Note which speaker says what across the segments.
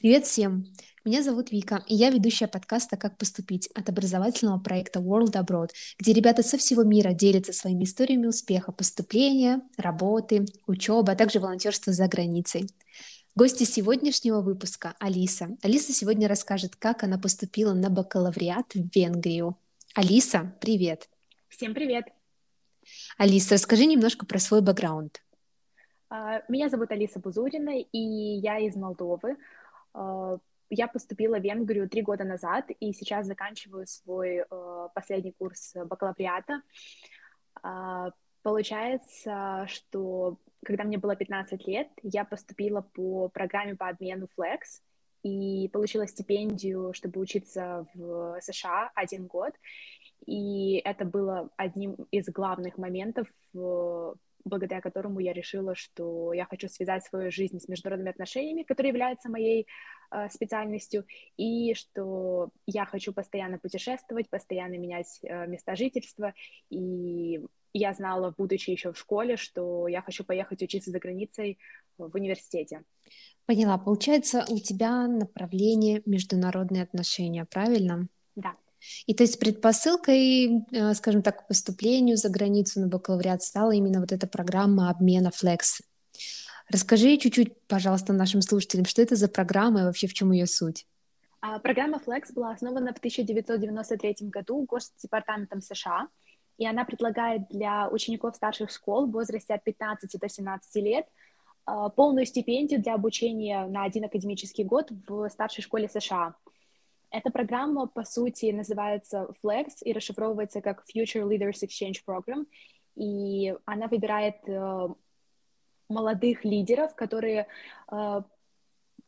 Speaker 1: Привет всем! Меня зовут Вика, и я ведущая подкаста «Как поступить» от образовательного проекта World Abroad, где ребята со всего мира делятся своими историями успеха поступления, работы, учебы, а также волонтерства за границей. Гости сегодняшнего выпуска – Алиса. Алиса сегодня расскажет, как она поступила на бакалавриат в Венгрию. Алиса, привет!
Speaker 2: Всем привет!
Speaker 1: Алиса, расскажи немножко про свой бэкграунд.
Speaker 2: А, меня зовут Алиса Бузурина, и я из Молдовы. А, я поступила в Венгрию три года назад, и сейчас заканчиваю свой а, последний курс бакалавриата. Получается, что когда мне было 15 лет, я поступила по программе по обмену Flex и получила стипендию, чтобы учиться в США один год. И это было одним из главных моментов благодаря которому я решила, что я хочу связать свою жизнь с международными отношениями, которые являются моей э, специальностью, и что я хочу постоянно путешествовать, постоянно менять э, места жительства, и я знала, будучи еще в школе, что я хочу поехать учиться за границей в университете.
Speaker 1: Поняла. Получается, у тебя направление международные отношения, правильно?
Speaker 2: Да.
Speaker 1: И то есть предпосылкой, э, скажем так, к поступлению за границу на бакалавриат стала именно вот эта программа обмена Flex. Расскажи чуть-чуть, пожалуйста, нашим слушателям, что это за программа и вообще в чем ее суть?
Speaker 2: А, программа Flex была основана в 1993 году Госдепартаментом США, и она предлагает для учеников старших школ в возрасте от 15 до 17 лет а, полную стипендию для обучения на один академический год в старшей школе США – эта программа, по сути, называется Flex и расшифровывается как Future Leaders Exchange Program, и она выбирает э, молодых лидеров, которые э,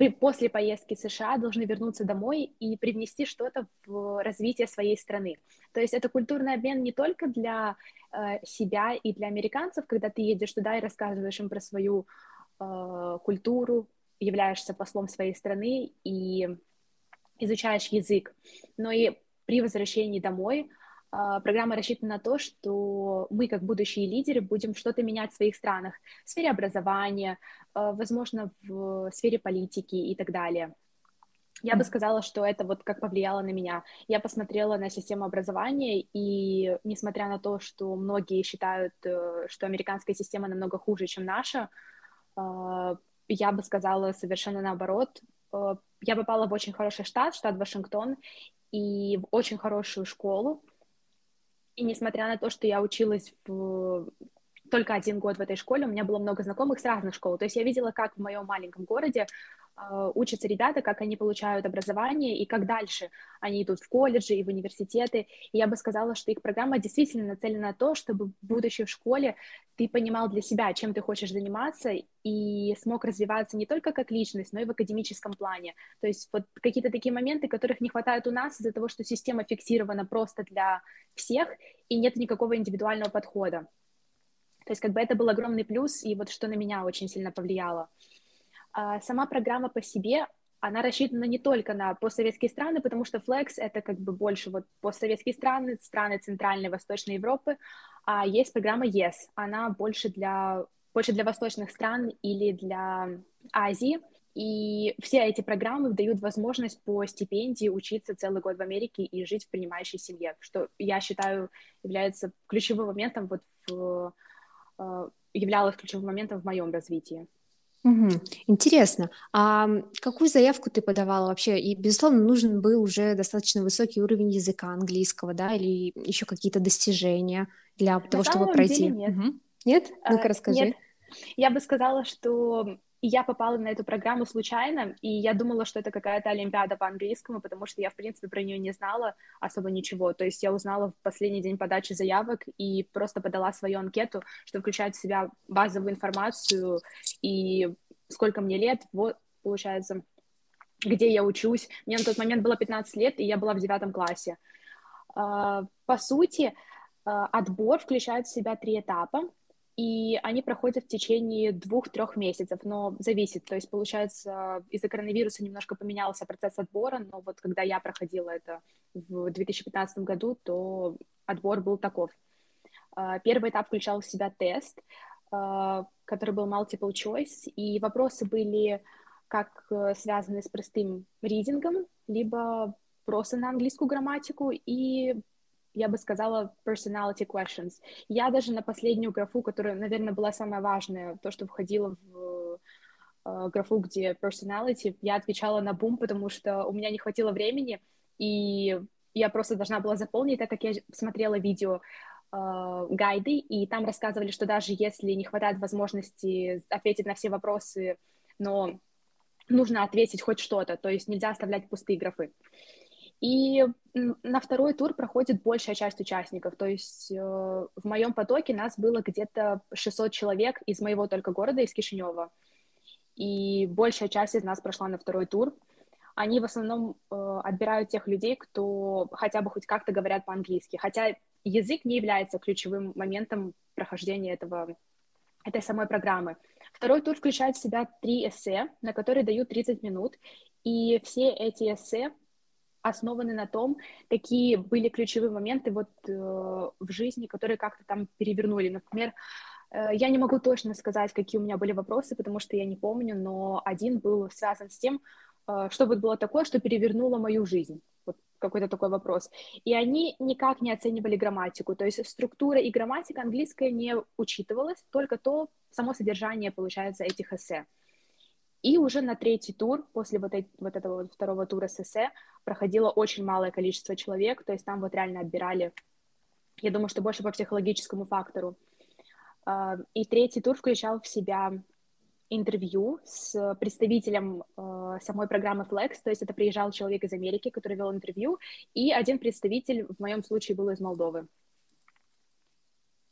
Speaker 2: после поездки в США должны вернуться домой и привнести что-то в развитие своей страны. То есть это культурный обмен не только для э, себя и для американцев, когда ты едешь туда и рассказываешь им про свою э, культуру, являешься послом своей страны и изучаешь язык, но и при возвращении домой а, программа рассчитана на то, что мы, как будущие лидеры, будем что-то менять в своих странах в сфере образования, а, возможно, в сфере политики и так далее. Я бы сказала, что это вот как повлияло на меня. Я посмотрела на систему образования, и несмотря на то, что многие считают, э, что американская система намного хуже, чем наша, а, я бы сказала совершенно наоборот. Я попала в очень хороший штат, штат Вашингтон, и в очень хорошую школу. И несмотря на то, что я училась в только один год в этой школе, у меня было много знакомых с разных школ. То есть я видела, как в моем маленьком городе учатся ребята, как они получают образование и как дальше они идут в колледжи и в университеты. И я бы сказала, что их программа действительно нацелена на то, чтобы, будучи в школе, ты понимал для себя, чем ты хочешь заниматься, и смог развиваться не только как личность, но и в академическом плане. То есть вот какие-то такие моменты, которых не хватает у нас из-за того, что система фиксирована просто для всех, и нет никакого индивидуального подхода. То есть как бы это был огромный плюс, и вот что на меня очень сильно повлияло. А сама программа по себе, она рассчитана не только на постсоветские страны, потому что Flex — это как бы больше вот постсоветские страны, страны Центральной и Восточной Европы, а есть программа YES, она больше для, больше для восточных стран или для Азии, и все эти программы дают возможность по стипендии учиться целый год в Америке и жить в принимающей семье, что я считаю является ключевым моментом вот в Э, являлось ключевым моментом в моем развитии.
Speaker 1: Угу. Интересно. А какую заявку ты подавала вообще? И, безусловно, нужен был уже достаточно высокий уровень языка английского, да, или еще какие-то достижения для На того, чтобы пройти?
Speaker 2: Деле нет.
Speaker 1: Угу. Нет? Ну-ка, расскажи.
Speaker 2: Нет. Я бы сказала, что и я попала на эту программу случайно, и я думала, что это какая-то олимпиада по английскому, потому что я, в принципе, про нее не знала особо ничего. То есть я узнала в последний день подачи заявок и просто подала свою анкету, что включает в себя базовую информацию и сколько мне лет, вот, получается, где я учусь. Мне на тот момент было 15 лет, и я была в девятом классе. А, по сути, а, отбор включает в себя три этапа и они проходят в течение двух-трех месяцев, но зависит, то есть, получается, из-за коронавируса немножко поменялся процесс отбора, но вот когда я проходила это в 2015 году, то отбор был таков. А, первый этап включал в себя тест, а, который был multiple choice, и вопросы были как э, связанные с простым ридингом, либо просто на английскую грамматику, и я бы сказала personality questions. Я даже на последнюю графу, которая, наверное, была самая важная, то, что входило в э, графу, где personality, я отвечала на бум, потому что у меня не хватило времени, и я просто должна была заполнить, так как я смотрела видео э, гайды, и там рассказывали, что даже если не хватает возможности ответить на все вопросы, но нужно ответить хоть что-то, то есть нельзя оставлять пустые графы. И на второй тур проходит большая часть участников, то есть э, в моем потоке нас было где-то 600 человек из моего только города, из Кишинева, и большая часть из нас прошла на второй тур. Они в основном э, отбирают тех людей, кто хотя бы хоть как-то говорят по-английски, хотя язык не является ключевым моментом прохождения этого, этой самой программы. Второй тур включает в себя три эссе, на которые дают 30 минут, и все эти эссе основаны на том, какие были ключевые моменты вот э, в жизни, которые как-то там перевернули. Например, э, я не могу точно сказать, какие у меня были вопросы, потому что я не помню, но один был связан с тем, э, что вот было такое, что перевернуло мою жизнь. Вот какой-то такой вопрос. И они никак не оценивали грамматику, то есть структура и грамматика английская не учитывалась, только то само содержание, получается, этих эссе. И уже на третий тур, после вот, эти, вот этого вот второго тура с эссе, проходило очень малое количество человек, то есть там вот реально отбирали, я думаю, что больше по психологическому фактору. А, и третий тур включал в себя интервью с представителем э, самой программы Flex, то есть это приезжал человек из Америки, который вел интервью, и один представитель, в моем случае, был из Молдовы.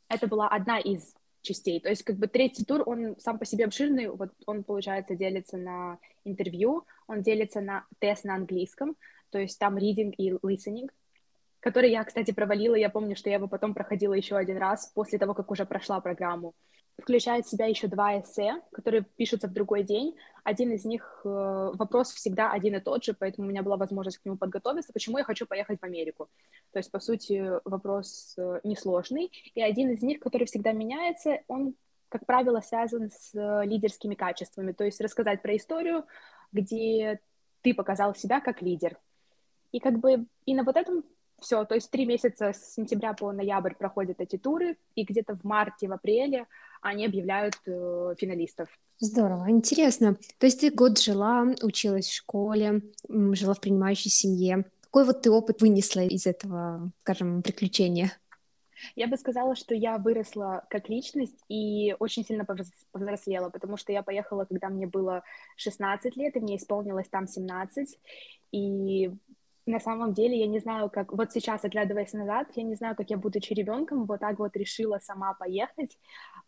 Speaker 2: Это была одна из частей. То есть как бы третий тур, он сам по себе обширный, вот он, получается, делится на интервью, он делится на тест на английском, то есть там reading и listening, который я, кстати, провалила, я помню, что я его потом проходила еще один раз после того, как уже прошла программу включает в себя еще два эссе, которые пишутся в другой день. Один из них, э, вопрос всегда один и тот же, поэтому у меня была возможность к нему подготовиться, почему я хочу поехать в Америку. То есть, по сути, вопрос э, несложный. И один из них, который всегда меняется, он, как правило, связан с э, лидерскими качествами, то есть рассказать про историю, где ты показал себя как лидер. И как бы и на вот этом все, то есть три месяца с сентября по ноябрь проходят эти туры, и где-то в марте, в апреле они объявляют э, финалистов.
Speaker 1: Здорово, интересно. То есть ты год жила, училась в школе, жила в принимающей семье. Какой вот ты опыт вынесла из этого, скажем, приключения?
Speaker 2: Я бы сказала, что я выросла как личность и очень сильно повзрослела, потому что я поехала, когда мне было 16 лет, и мне исполнилось там 17, и на самом деле я не знаю, как... Вот сейчас, оглядываясь назад, я не знаю, как я, будучи ребенком, вот так вот решила сама поехать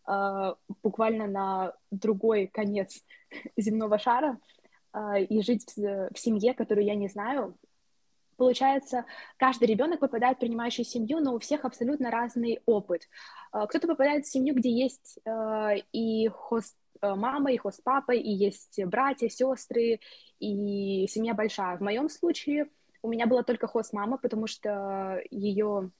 Speaker 2: э, буквально на другой конец земного шара э, и жить в, в семье, которую я не знаю. Получается, каждый ребенок попадает в принимающую семью, но у всех абсолютно разный опыт. Э, кто-то попадает в семью, где есть э, и хост мама, и хост папа, и есть братья, сестры, и семья большая. В моем случае у меня была только хост-мама, потому что ее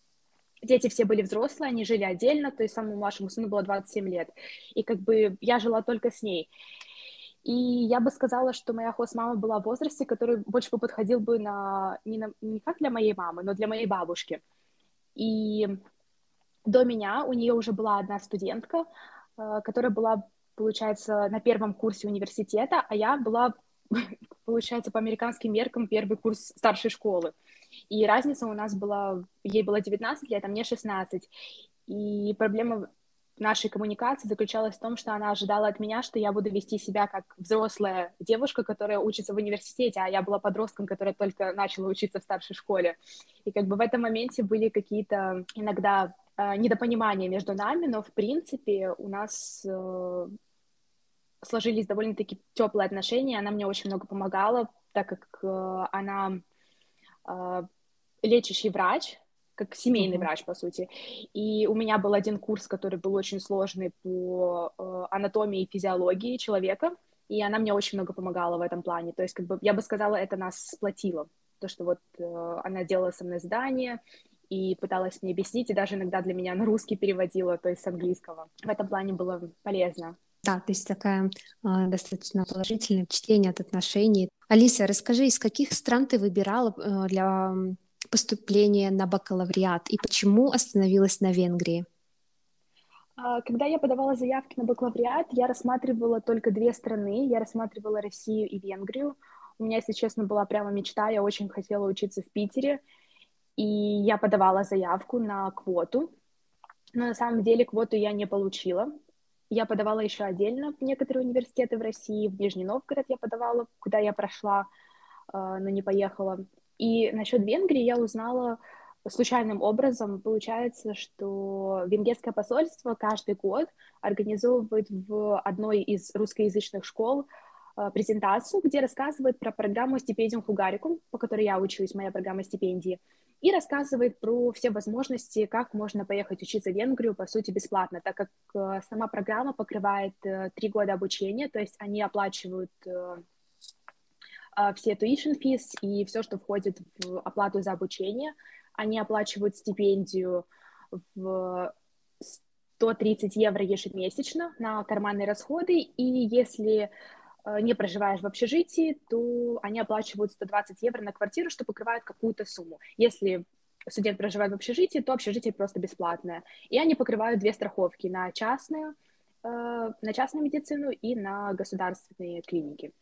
Speaker 2: дети все были взрослые, они жили отдельно, то есть самому младшему сыну было 27 лет. И как бы я жила только с ней. И я бы сказала, что моя хост-мама была в возрасте, который больше бы подходил бы на не, на, не как для моей мамы, но для моей бабушки. И до меня у нее уже была одна студентка, э, которая была, получается, на первом курсе университета, а я была получается, по американским меркам первый курс старшей школы. И разница у нас была, ей было 19 лет, а мне 16. И проблема нашей коммуникации заключалась в том, что она ожидала от меня, что я буду вести себя как взрослая девушка, которая учится в университете, а я была подростком, которая только начала учиться в старшей школе. И как бы в этом моменте были какие-то иногда э, недопонимания между нами, но в принципе у нас э, сложились довольно-таки теплые отношения, она мне очень много помогала, так как э, она э, лечащий врач, как семейный mm-hmm. врач, по сути. И у меня был один курс, который был очень сложный по э, анатомии и физиологии человека, и она мне очень много помогала в этом плане. То есть, как бы, я бы сказала, это нас сплотило. То, что вот э, она делала со мной задание, и пыталась мне объяснить, и даже иногда для меня на русский переводила, то есть с английского. В этом плане было полезно.
Speaker 1: Да, то есть такая э, достаточно положительное впечатление от отношений. Алиса, расскажи, из каких стран ты выбирала э, для поступления на бакалавриат и почему остановилась на Венгрии?
Speaker 2: А, когда я подавала заявки на бакалавриат, я рассматривала только две страны. Я рассматривала Россию и Венгрию. У меня, если честно, была прямо мечта. Я очень хотела учиться в Питере. И я подавала заявку на квоту. Но на самом деле квоту я не получила. Я подавала еще отдельно в некоторые университеты в России, в Нижний Новгород я подавала, куда я прошла, а, но не поехала. И насчет Венгрии я узнала случайным образом. Получается, что венгерское посольство каждый год организовывает в одной из русскоязычных школ а, презентацию, где рассказывает про программу «Стипендиум Хугарикум», по которой я учусь, моя программа стипендии и рассказывает про все возможности, как можно поехать учиться в Венгрию, по сути, бесплатно, так как э, сама программа покрывает э, три года обучения, то есть они оплачивают э, все tuition fees и все, что входит в оплату за обучение. Они оплачивают стипендию в 130 евро ежемесячно на карманные расходы, и если не проживаешь в общежитии, то они оплачивают 120 евро на квартиру, что покрывает какую-то сумму. Если студент проживает в общежитии, то общежитие просто бесплатное. И они покрывают две страховки на частную, э, на частную медицину и на государственные клиники.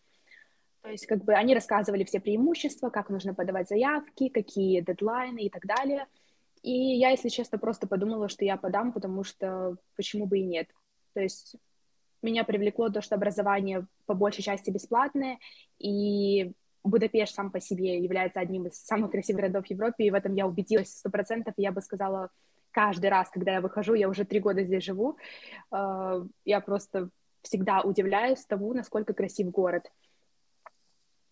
Speaker 2: То есть как бы они рассказывали все преимущества, как нужно подавать заявки, какие дедлайны и так далее. И я, если честно, просто подумала, что я подам, потому что почему бы и нет. То есть меня привлекло то, что образование по большей части бесплатное, и Будапешт сам по себе является одним из самых красивых городов Европы, и в этом я убедилась сто процентов, я бы сказала, каждый раз, когда я выхожу, я уже три года здесь живу, э, я просто всегда удивляюсь тому, насколько красив город.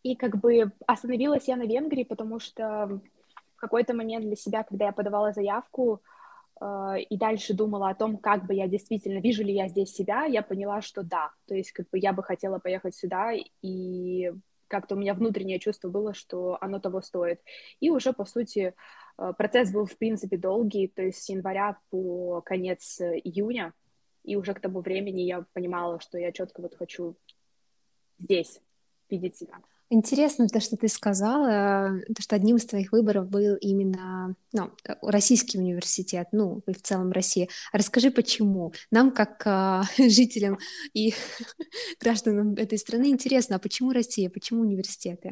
Speaker 2: И как бы остановилась я на Венгрии, потому что в какой-то момент для себя, когда я подавала заявку, и дальше думала о том, как бы я действительно, вижу ли я здесь себя, я поняла, что да, то есть как бы я бы хотела поехать сюда, и как-то у меня внутреннее чувство было, что оно того стоит. И уже, по сути, э, процесс был, в принципе, долгий, то есть с января по конец июня, и уже к тому времени я понимала, что я четко вот хочу здесь видеть себя.
Speaker 1: Интересно то, что ты сказала, то, что одним из твоих выборов был именно ну, российский университет, ну, и в целом Россия. Расскажи, почему? Нам, как э, жителям и гражданам этой страны, интересно, а почему Россия, почему университеты?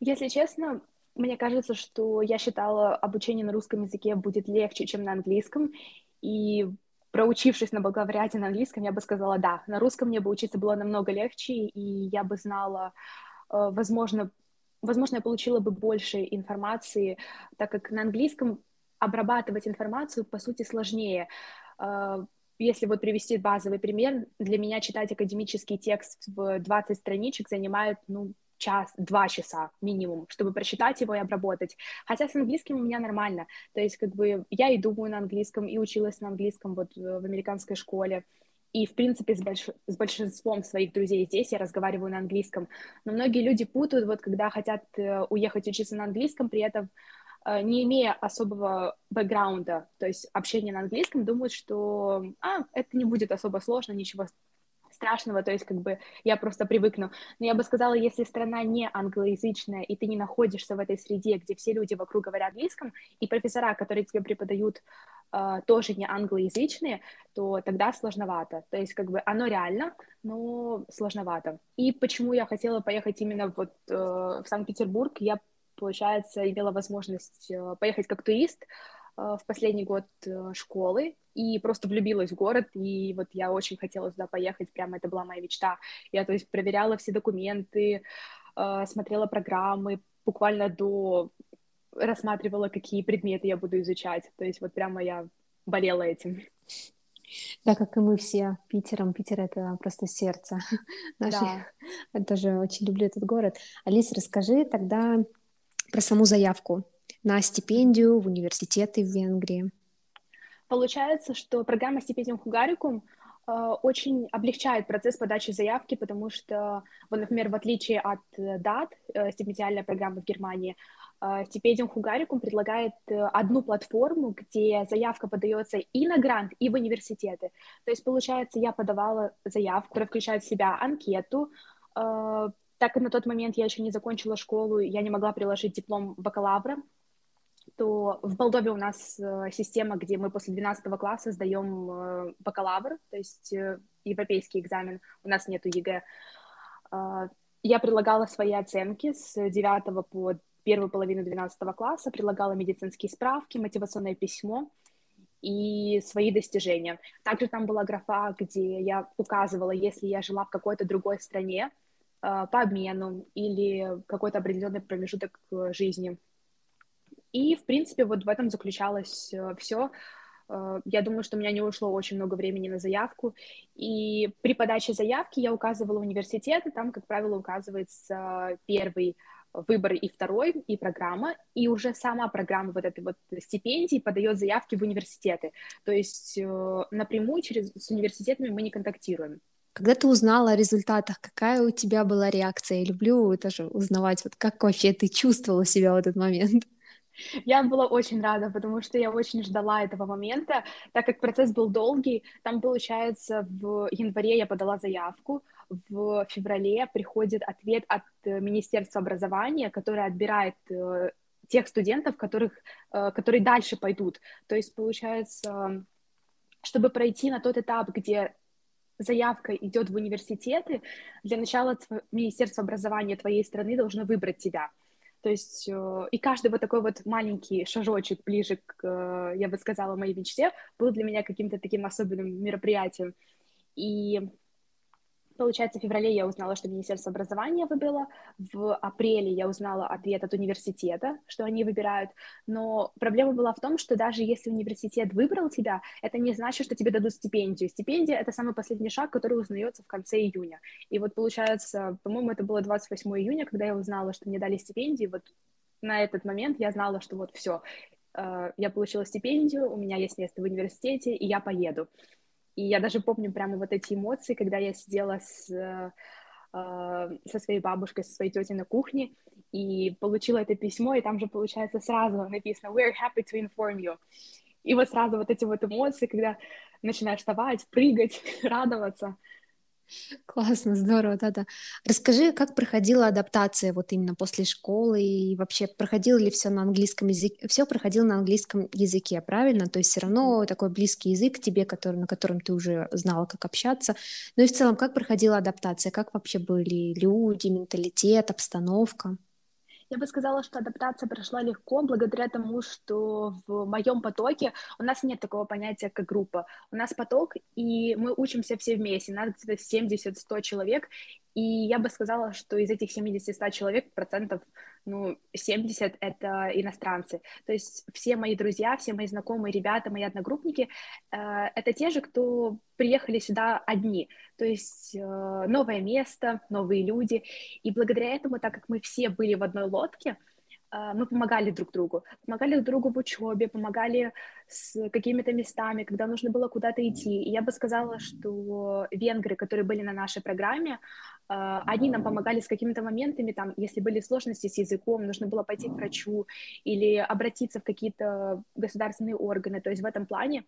Speaker 2: Если честно, мне кажется, что я считала, обучение на русском языке будет легче, чем на английском, и проучившись на бакалавриате на английском, я бы сказала, да, на русском мне бы учиться было намного легче, и я бы знала Э, возможно, возможно, я получила бы больше информации, так как на английском обрабатывать информацию, по сути, сложнее. Э, если вот привести базовый пример, для меня читать академический текст в 20 страничек занимает, ну, час, два часа минимум, чтобы прочитать его и обработать. Хотя с английским у меня нормально. То есть, как бы, я и думаю на английском, и училась на английском вот в американской школе. И, в принципе, с, больш... с большинством своих друзей здесь я разговариваю на английском. Но многие люди путают, вот когда хотят э, уехать учиться на английском, при этом э, не имея особого бэкграунда, то есть общения на английском, думают, что а, это не будет особо сложно, ничего страшного, то есть как бы я просто привыкну. Но я бы сказала, если страна не англоязычная, и ты не находишься в этой среде, где все люди вокруг говорят английском, и профессора, которые тебе преподают, тоже не англоязычные, то тогда сложновато. То есть как бы оно реально, но сложновато. И почему я хотела поехать именно вот э, в Санкт-Петербург, я, получается, имела возможность э, поехать как турист, Э, в последний год школы и просто влюбилась в город, и вот я очень хотела туда поехать, прямо это была моя мечта. Я, то есть, проверяла все документы, смотрела программы, буквально до рассматривала, какие предметы я буду изучать. То есть вот прямо я болела этим.
Speaker 1: Да, как и мы все Питером. Питер — это просто сердце. Да. Я тоже очень люблю этот город. Алиса, расскажи тогда про саму заявку на стипендию в университеты в Венгрии?
Speaker 2: Получается, что программа «Стипендиум Хугарикум» э, очень облегчает процесс подачи заявки, потому что, вот, например, в отличие от DAT, э, стипендиальной программы в Германии, Стипендиум Хугарикум предлагает э, одну платформу, где заявка подается и на грант, и в университеты. То есть, получается, я подавала заявку, которая включает в себя анкету, э, так как на тот момент я еще не закончила школу, я не могла приложить диплом бакалавра, то в Молдове у нас э, система, где мы после 12 класса сдаем бакалавр, то есть европейский экзамен, у нас нету ЕГЭ. Я прилагала свои оценки с 9 по первую половину 12 класса, прилагала медицинские справки, мотивационное письмо и свои достижения. Также там была графа, где я указывала, если я жила в какой-то другой стране э, по обмену или какой-то определенный промежуток жизни. И, в принципе, вот в этом заключалось э, все. Э, я думаю, что у меня не ушло очень много времени на заявку. И при подаче заявки я указывала университеты, там, как правило, указывается первый выбор и второй, и программа, и уже сама программа вот этой вот стипендии подает заявки в университеты. То есть э, напрямую через, с университетами мы не контактируем.
Speaker 1: Когда ты узнала о результатах, какая у тебя была реакция? Я люблю тоже узнавать, вот как вообще ты чувствовала себя в этот момент.
Speaker 2: Я была очень рада, потому что я очень ждала этого момента, так как процесс был долгий. Там, получается, в январе я подала заявку, в феврале приходит ответ от э, Министерства образования, которое отбирает э, тех студентов, которых, э, которые дальше пойдут. То есть, получается, чтобы пройти на тот этап, где заявка идет в университеты, для начала Министерство образования твоей страны должно выбрать тебя. То есть и каждый вот такой вот маленький шажочек ближе к, я бы сказала, моей мечте был для меня каким-то таким особенным мероприятием. И Получается, в феврале я узнала, что Министерство образования выбрало, в апреле я узнала ответ от университета, что они выбирают, но проблема была в том, что даже если университет выбрал тебя, это не значит, что тебе дадут стипендию. Стипендия — это самый последний шаг, который узнается в конце июня. И вот получается, по-моему, это было 28 июня, когда я узнала, что мне дали стипендию, вот на этот момент я знала, что вот все, э, я получила стипендию, у меня есть место в университете, и я поеду. И я даже помню прямо вот эти эмоции, когда я сидела с, э, со своей бабушкой, со своей тетей на кухне, и получила это письмо, и там же, получается, сразу написано «We're happy to inform you». И вот сразу вот эти вот эмоции, когда начинаешь вставать, прыгать, радоваться —
Speaker 1: Классно, здорово, да-да. Расскажи, как проходила адаптация вот именно после школы и вообще проходило ли все на английском языке? Все проходило на английском языке, правильно? То есть все равно такой близкий язык тебе, который, на котором ты уже знала, как общаться. Ну и в целом, как проходила адаптация? Как вообще были люди, менталитет, обстановка?
Speaker 2: Я бы сказала, что адаптация прошла легко благодаря тому, что в моем потоке у нас нет такого понятия, как группа. У нас поток, и мы учимся все вместе. Нас где-то 70-100 человек, и я бы сказала, что из этих 70-100 человек процентов, ну, 70 — это иностранцы. То есть все мои друзья, все мои знакомые ребята, мои одногруппники э, — это те же, кто приехали сюда одни. То есть э, новое место, новые люди. И благодаря этому, так как мы все были в одной лодке, а, мы помогали друг другу, помогали друг другу в учебе, помогали с какими-то местами, когда нужно было куда-то идти. И я бы сказала, что венгры, которые были на нашей программе, они нам помогали с какими-то моментами, там, если были сложности с языком, нужно было пойти к врачу или обратиться в какие-то государственные органы. То есть в этом плане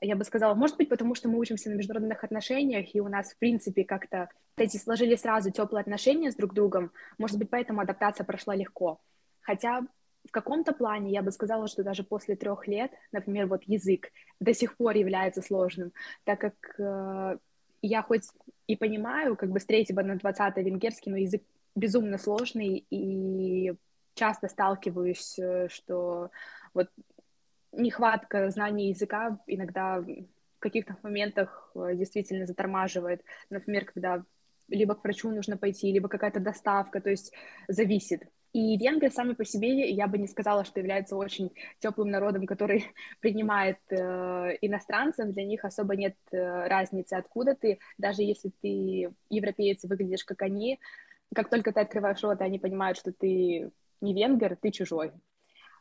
Speaker 2: я бы сказала, может быть, потому что мы учимся на международных отношениях, и у нас, в принципе, как-то эти сложились сразу теплые отношения с друг другом, может быть, поэтому адаптация прошла легко. Хотя в каком-то плане я бы сказала, что даже после трех лет, например, вот язык до сих пор является сложным, так как э, я хоть и понимаю, как бы с третьего на двадцатый венгерский, но язык безумно сложный, и часто сталкиваюсь, э, что вот нехватка знаний языка иногда в каких-то моментах э, действительно затормаживает. Например, когда либо к врачу нужно пойти, либо какая-то доставка, то есть зависит. И венгры сами по себе, я бы не сказала, что являются очень теплым народом, который принимает э, иностранцев. Для них особо нет э, разницы, откуда ты. Даже если ты европеец и выглядишь как они, как только ты открываешь рот, они понимают, что ты не венгер, ты чужой.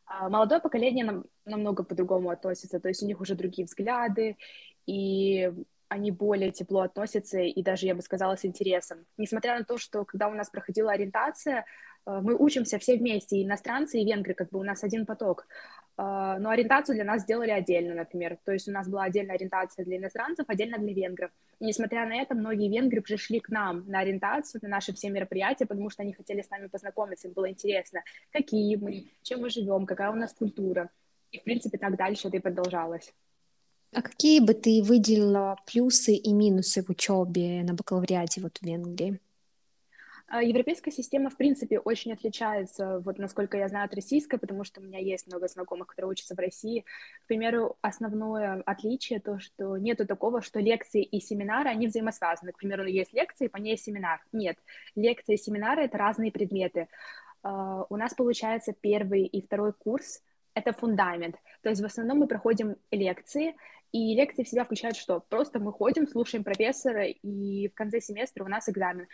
Speaker 2: А молодое поколение нам, намного по-другому относится, то есть у них уже другие взгляды, и они более тепло относятся и даже, я бы сказала, с интересом. Несмотря на то, что когда у нас проходила ориентация, мы учимся все вместе, и иностранцы, и венгры, как бы у нас один поток. Э, но ориентацию для нас сделали отдельно, например. То есть у нас была отдельная ориентация для иностранцев, отдельно для венгров. И несмотря на это, многие венгры пришли к нам на ориентацию, на наши все мероприятия, потому что они хотели с нами познакомиться, им было интересно, какие мы, чем мы живем, какая у нас культура. И, в принципе, так дальше это и продолжалось.
Speaker 1: А какие бы ты выделила плюсы и минусы в учебе на бакалавриате вот в Венгрии?
Speaker 2: А, европейская система, в принципе, очень отличается, вот насколько я знаю, от российской, потому что у меня есть много знакомых, которые учатся в России. К примеру, основное отличие то, что нету такого, что лекции и семинары, они взаимосвязаны. К примеру, есть лекции, по ней семинар. Нет, лекции и семинары — это разные предметы. А, у нас, получается, первый и второй курс — это фундамент. То есть в основном мы проходим лекции, и лекции в себя включают что? Просто мы ходим, слушаем профессора, и в конце семестра у нас экзамен.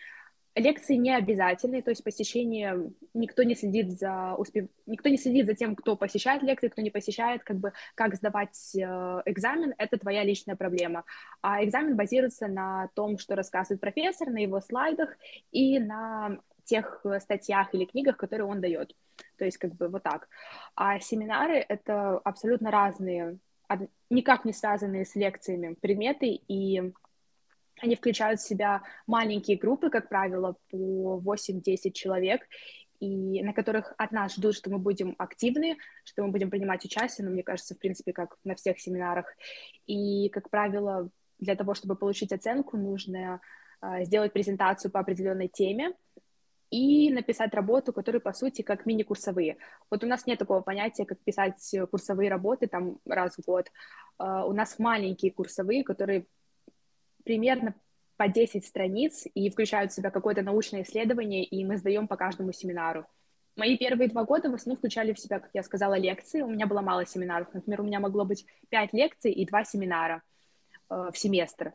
Speaker 2: Лекции не обязательные, то есть посещение, никто не следит за успев... никто не следит за тем, кто посещает лекции, кто не посещает, как бы как сдавать э, экзамен, это твоя личная проблема. А экзамен базируется на том, что рассказывает профессор, на его слайдах и на тех статьях или книгах, которые он дает. То есть как бы вот так. А семинары — это абсолютно разные никак не связанные с лекциями предметы, и они включают в себя маленькие группы, как правило, по 8-10 человек, и на которых от нас ждут, что мы будем активны, что мы будем принимать участие, но мне кажется, в принципе, как на всех семинарах. И, как правило, для того, чтобы получить оценку, нужно uh, сделать презентацию по определенной теме, и написать работу, которые, по сути, как мини-курсовые. Вот у нас нет такого понятия, как писать курсовые работы там раз в год. Uh, у нас маленькие курсовые, которые примерно по 10 страниц и включают в себя какое-то научное исследование, и мы сдаем по каждому семинару. Мои первые два года в основном включали в себя, как я сказала, лекции. У меня было мало семинаров. Например, у меня могло быть 5 лекций и 2 семинара э, в семестр.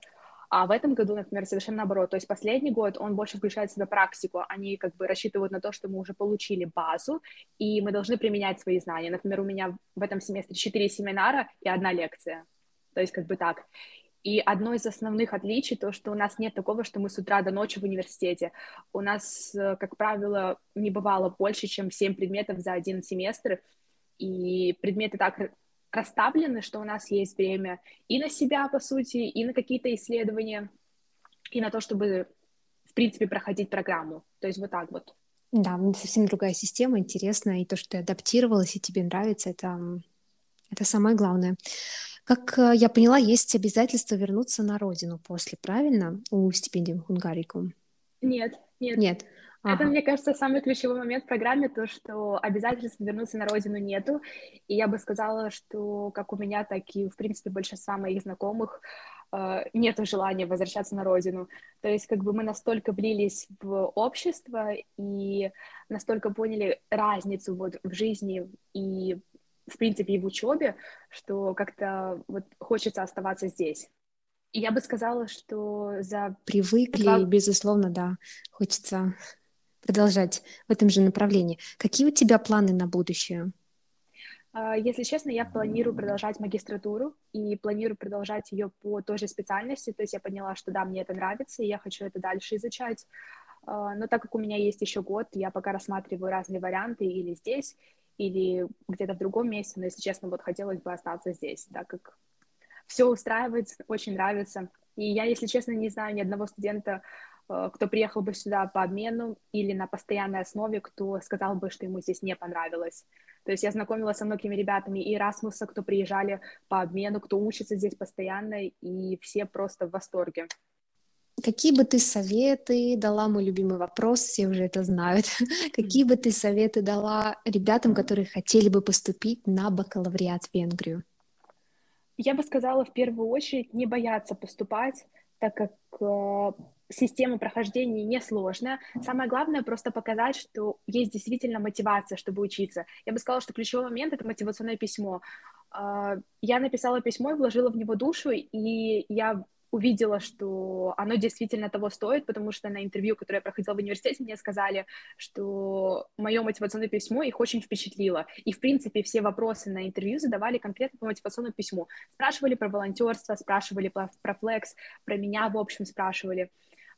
Speaker 2: А в этом году, например, совершенно наоборот. То есть последний год он больше включает в себя практику. Они как бы рассчитывают на то, что мы уже получили базу, и мы должны применять свои знания. Например, у меня в этом семестре четыре семинара и одна лекция. То есть как бы так. И одно из основных отличий то, что у нас нет такого, что мы с утра до ночи в университете. У нас, э, как правило, не бывало больше, чем 7 предметов за один семестр, и предметы так расставлены, что у нас есть время и на себя, по сути, и на какие-то исследования, и на то, чтобы, в принципе, проходить программу. То есть вот так вот.
Speaker 1: Да, совсем другая система, интересная, и то, что ты адаптировалась, и тебе нравится, это, это самое главное. Как э, я поняла, есть обязательство вернуться на родину после, правильно, у стипендии Хунгарикум?
Speaker 2: Нет, нет.
Speaker 1: Нет.
Speaker 2: Ага. Это, мне кажется, самый ключевой момент в программе, то, что обязательств вернуться на родину нету. И я бы сказала, что как у меня, так и, в принципе, большинства моих знакомых э, нету желания возвращаться на родину. То есть, как бы мы настолько влились в общество и настолько поняли разницу вот в жизни и, в принципе, и в учебе, что как-то вот хочется оставаться здесь. И я бы сказала, что за...
Speaker 1: Привыкли, два... безусловно, да, хочется продолжать в этом же направлении. Какие у тебя планы на будущее?
Speaker 2: А, если честно, я планирую продолжать магистратуру и планирую продолжать ее по той же специальности. То есть я поняла, что да, мне это нравится, и я хочу это дальше изучать. А, но так как у меня есть еще год, я пока рассматриваю разные варианты или здесь, или где-то в другом месте. Но, если честно, вот хотелось бы остаться здесь, так как все устраивает, очень нравится. И я, если честно, не знаю ни одного студента, Э, кто приехал бы сюда по обмену или на постоянной основе, кто сказал бы, что ему здесь не понравилось. То есть я знакомилась со многими ребятами и Erasmus, кто приезжали по обмену, кто учится здесь постоянно, и все просто в восторге.
Speaker 1: Какие бы ты советы дала, мой любимый вопрос, все уже это знают, какие бы ты советы дала ребятам, которые хотели бы поступить на бакалавриат в Венгрию?
Speaker 2: Я бы сказала в первую очередь не бояться поступать, так как э, система прохождения несложная. Самое главное просто показать, что есть действительно мотивация, чтобы учиться. Я бы сказала, что ключевой момент — это мотивационное письмо. А, я написала письмо и вложила в него душу, и я увидела, что оно действительно того стоит, потому что на интервью, которое я проходила в университете, мне сказали, что мое мотивационное письмо их очень впечатлило. И, в принципе, все вопросы на интервью задавали конкретно по мотивационному письму. Спрашивали про волонтерство, спрашивали про, флекс, про меня, в общем, спрашивали.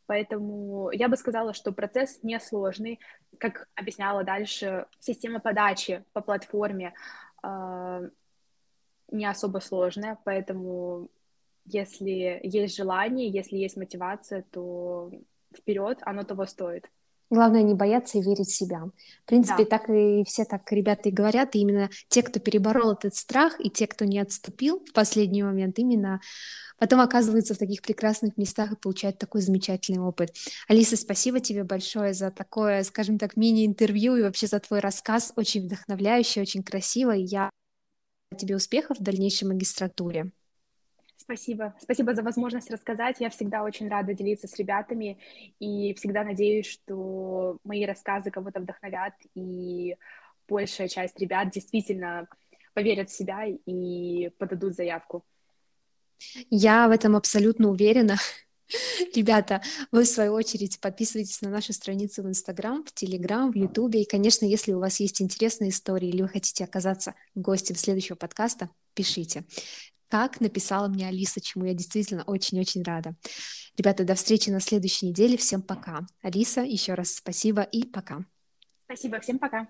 Speaker 2: Поэтому я бы сказала, что процесс несложный. Как объясняла дальше, система подачи по платформе э, не особо сложная, поэтому если есть желание, если есть мотивация, то вперед, оно того стоит.
Speaker 1: Главное не бояться и верить в себя. В принципе, да. так и все так ребята и говорят, и именно те, кто переборол этот страх, и те, кто не отступил в последний момент, именно потом оказываются в таких прекрасных местах и получают такой замечательный опыт. Алиса, спасибо тебе большое за такое, скажем так, мини-интервью и вообще за твой рассказ. Очень вдохновляющий, очень красиво, и я тебе успехов в дальнейшей магистратуре.
Speaker 2: Спасибо. Спасибо за возможность рассказать. Я всегда очень рада делиться с ребятами и всегда надеюсь, что мои рассказы кого-то вдохновят, и большая часть ребят действительно поверят в себя и подадут заявку.
Speaker 1: Я в этом абсолютно уверена. Ребята, вы в свою очередь подписывайтесь на наши страницы в Инстаграм, в Телеграм, в Ютубе. И, конечно, если у вас есть интересные истории или вы хотите оказаться гостем следующего подкаста, пишите как написала мне Алиса, чему я действительно очень-очень рада. Ребята, до встречи на следующей неделе. Всем пока. Алиса, еще раз спасибо и пока.
Speaker 2: Спасибо, всем пока.